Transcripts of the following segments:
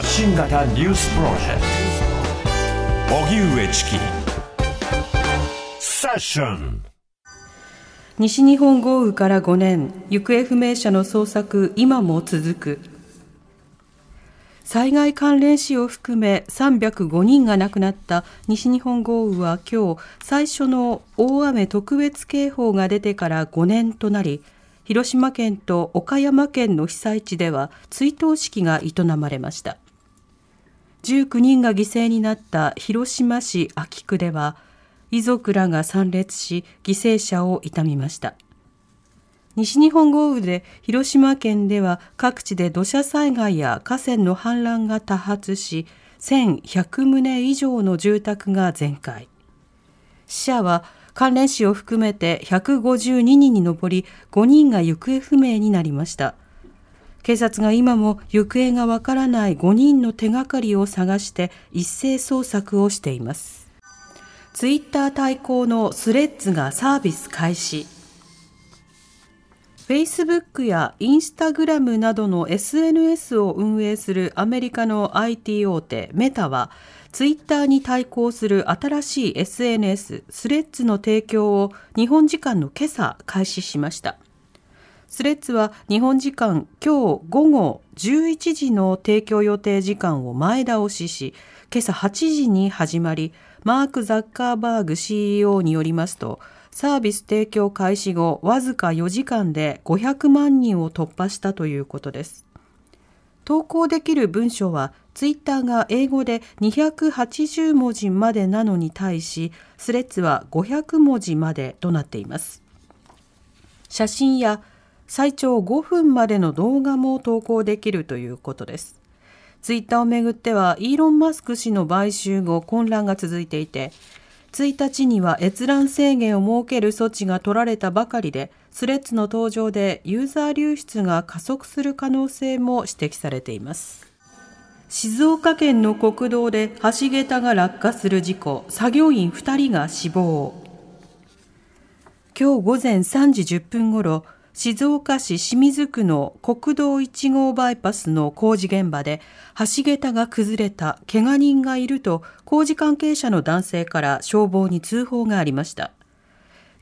発信型ニュースプロジェクト。荻上チキセッション西日本豪雨から5年。行方不明者の捜索今も続く。災害関連死を含め305人が亡くなった。西日本豪雨は今日最初の大雨特別警報が出てから5年となり広島県と岡山県の被災地では追悼式が営まれました。19人が犠牲になった広島市安芸区では遺族らが参列し犠牲者を悼みました。西日本豪雨で広島県では各地で土砂災害や河川の氾濫が多発し1100棟以上の住宅が全壊。死者は関連死を含めて152人に上り5人が行方不明になりました。警察が今も行方がわからない5人の手がかりを探して一斉捜索をしていますツイッター対抗のスレッズがサービス開始 Facebook や Instagram などの SNS を運営するアメリカの IT 大手メタはツイッターに対抗する新しい SNS スレッズの提供を日本時間の今朝開始しました。スレッズは日本時間今日午後11時の提供予定時間を前倒しし、今朝8時に始まり、マーク・ザッカーバーグ CEO によりますと、サービス提供開始後わずか4時間で500万人を突破したということです。投稿できる文章はツイッターが英語で280文字までなのに対し、スレッズは500文字までとなっています。写真や最長5分までの動画も投稿できるということです。ツイッターをめぐっては、イーロン・マスク氏の買収後混乱が続いていて、1日には閲覧制限を設ける措置が取られたばかりで、スレッズの登場でユーザー流出が加速する可能性も指摘されています。静岡県の国道で橋桁が落下する事故、作業員2人が死亡。今日午前3時10分ごろ、静岡市清水区の国道1号バイパスの工事現場で橋桁が崩れた、怪我人がいると工事関係者の男性から消防に通報がありました。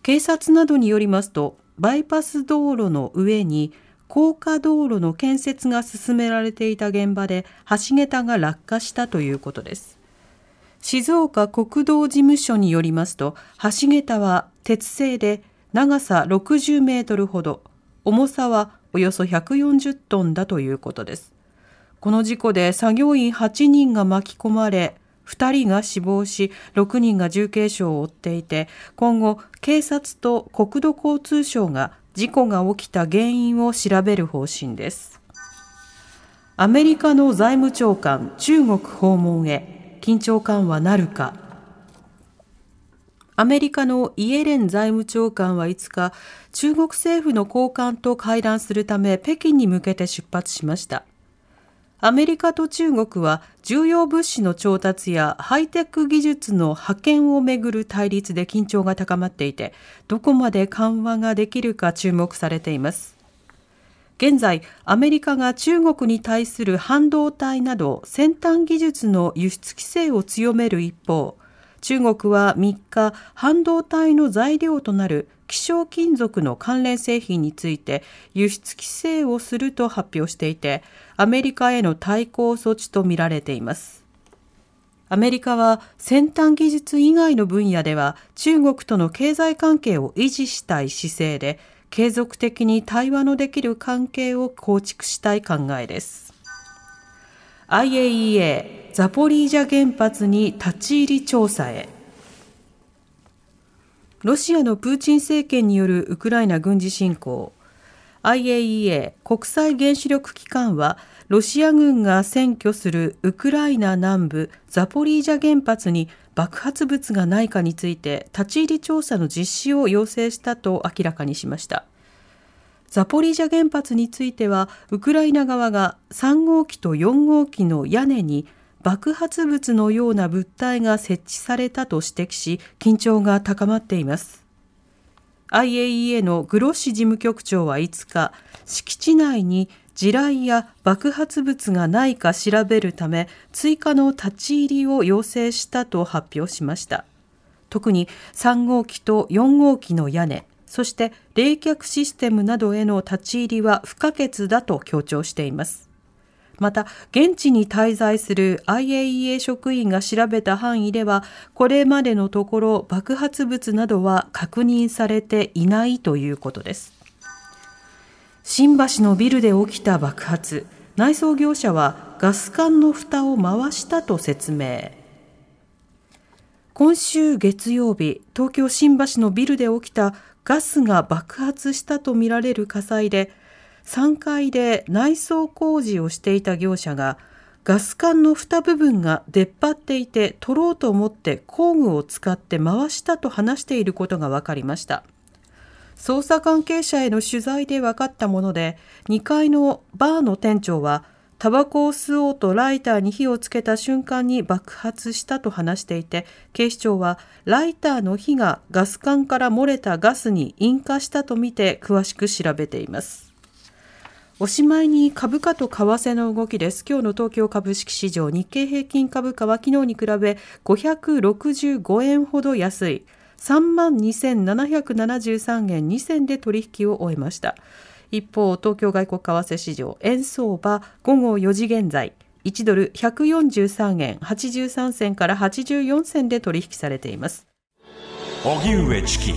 警察などによりますと、バイパス道路の上に高架道路の建設が進められていた現場で橋桁が落下したということです。静岡国道事務所によりますと、橋桁は鉄製で長さ60メートルほど、重さはおよそ140トンだということです。この事故で作業員8人が巻き込まれ、2人が死亡し、6人が重軽傷を負っていて、今後、警察と国土交通省が事故が起きた原因を調べる方針です。アメリカの財務長官、中国訪問へ、緊張緩和なるか。アメリカのイエレン財務長官は5日、中国政府の高官と会談するため北京に向けて出発しました。アメリカと中国は重要物資の調達やハイテク技術の派遣をめぐる対立で緊張が高まっていて、どこまで緩和ができるか注目されています。現在、アメリカが中国に対する半導体など先端技術の輸出規制を強める一方、中国は3日、半導体の材料となる希少金属の関連製品について輸出規制をすると発表していて、アメリカへの対抗措置とみられています。アメリカは先端技術以外の分野では中国との経済関係を維持したい姿勢で、継続的に対話のできる関係を構築したい考えです。IAEA ザポリージャ原発に立ち入り調査へ。ロシアのプーチン政権によるウクライナ軍事侵攻 IAEA 国際原子力機関はロシア軍が占拠するウクライナ南部ザポリージャ原発に爆発物がないかについて立ち入り調査の実施を要請したと明らかにしましたザポリージャ原発についてはウクライナ側が3号機と4号機の屋根に爆発物のような物体が設置されたと指摘し、緊張が高まっています。IAEA のグロッシ事務局長は5日、敷地内に地雷や爆発物がないか調べるため追加の立ち入りを要請したと発表しました特に3号機と4号機の屋根そして冷却システムなどへの立ち入りは不可欠だと強調しています。また現地に滞在する IAEA 職員が調べた範囲ではこれまでのところ爆発物などは確認されていないということです。新橋のビルで起きた爆発。内装業者はガス管の蓋を回したと説明。今週月曜日東京新橋のビルで起きたガスが爆発したとみられる火災で3階で内装工事をしていた業者がガス管の蓋部分が出っ張っていて取ろうと思って工具を使って回したと話していることが分かりました。捜査関係者への取材で分かったもので2階のバーの店長はタバコを吸おうとライターに火をつけた瞬間に爆発したと話していて警視庁はライターの火がガス管から漏れたガスに引火したとみて詳しく調べています。おしまいに株価と為替の動きです。今日の東京株式市場日経平均株価は昨日に比べ565円ほど安い。3万2773円2銭で取引を終えました。一方、東京外国為替市場、円相場午後4時現在、1ドル143円83銭から84銭で取引されています。荻上チキ